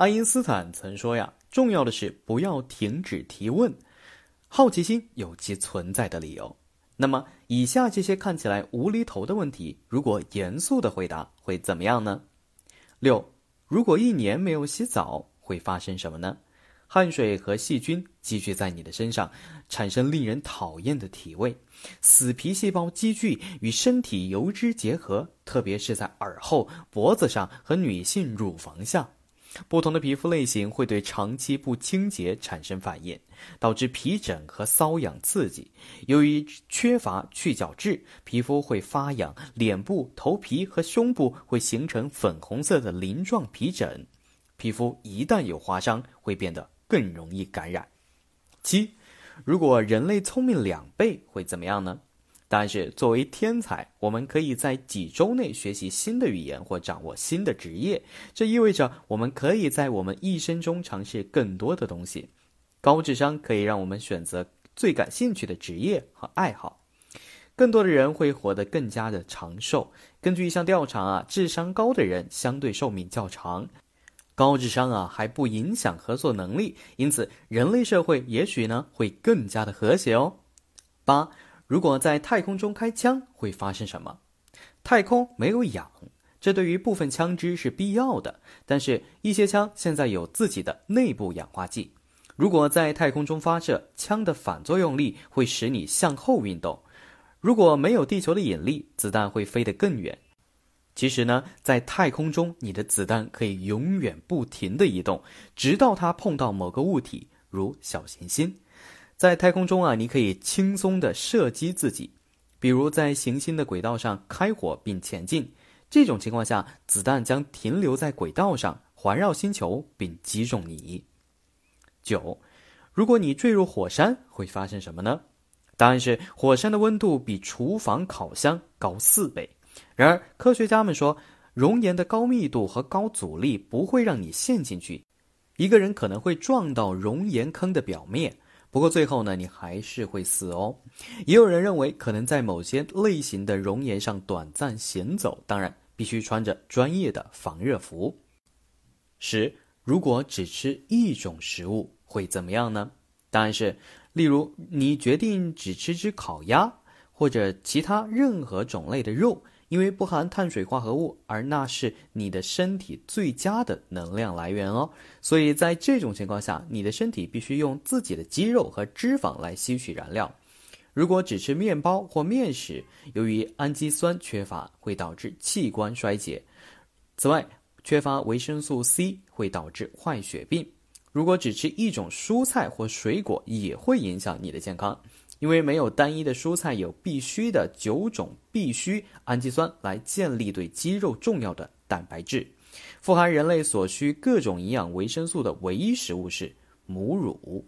爱因斯坦曾说呀，重要的是不要停止提问，好奇心有其存在的理由。那么，以下这些看起来无厘头的问题，如果严肃的回答会怎么样呢？六，如果一年没有洗澡，会发生什么呢？汗水和细菌积聚在你的身上，产生令人讨厌的体味。死皮细胞积聚与身体油脂结合，特别是在耳后、脖子上和女性乳房下。不同的皮肤类型会对长期不清洁产生反应，导致皮疹和瘙痒刺激。由于缺乏去角质，皮肤会发痒，脸部、头皮和胸部会形成粉红色的鳞状皮疹。皮肤一旦有划伤，会变得更容易感染。七，如果人类聪明两倍，会怎么样呢？但是，作为天才，我们可以在几周内学习新的语言或掌握新的职业。这意味着我们可以在我们一生中尝试更多的东西。高智商可以让我们选择最感兴趣的职业和爱好。更多的人会活得更加的长寿。根据一项调查啊，智商高的人相对寿命较长。高智商啊还不影响合作能力，因此人类社会也许呢会更加的和谐哦。八。如果在太空中开枪，会发生什么？太空没有氧，这对于部分枪支是必要的。但是，一些枪现在有自己的内部氧化剂。如果在太空中发射，枪的反作用力会使你向后运动。如果没有地球的引力，子弹会飞得更远。其实呢，在太空中，你的子弹可以永远不停地移动，直到它碰到某个物体，如小行星。在太空中啊，你可以轻松地射击自己，比如在行星的轨道上开火并前进。这种情况下，子弹将停留在轨道上，环绕星球并击中你。九，如果你坠入火山，会发生什么呢？答案是，火山的温度比厨房烤箱高四倍。然而，科学家们说，熔岩的高密度和高阻力不会让你陷进去。一个人可能会撞到熔岩坑的表面。不过最后呢，你还是会死哦。也有人认为，可能在某些类型的熔岩上短暂行走，当然必须穿着专业的防热服。十，如果只吃一种食物会怎么样呢？答案是，例如你决定只吃只烤鸭，或者其他任何种类的肉。因为不含碳水化合物，而那是你的身体最佳的能量来源哦。所以在这种情况下，你的身体必须用自己的肌肉和脂肪来吸取燃料。如果只吃面包或面食，由于氨基酸缺乏，会导致器官衰竭。此外，缺乏维生素 C 会导致坏血病。如果只吃一种蔬菜或水果，也会影响你的健康。因为没有单一的蔬菜有必须的九种必需氨基酸来建立对肌肉重要的蛋白质，富含人类所需各种营养维生素的唯一食物是母乳。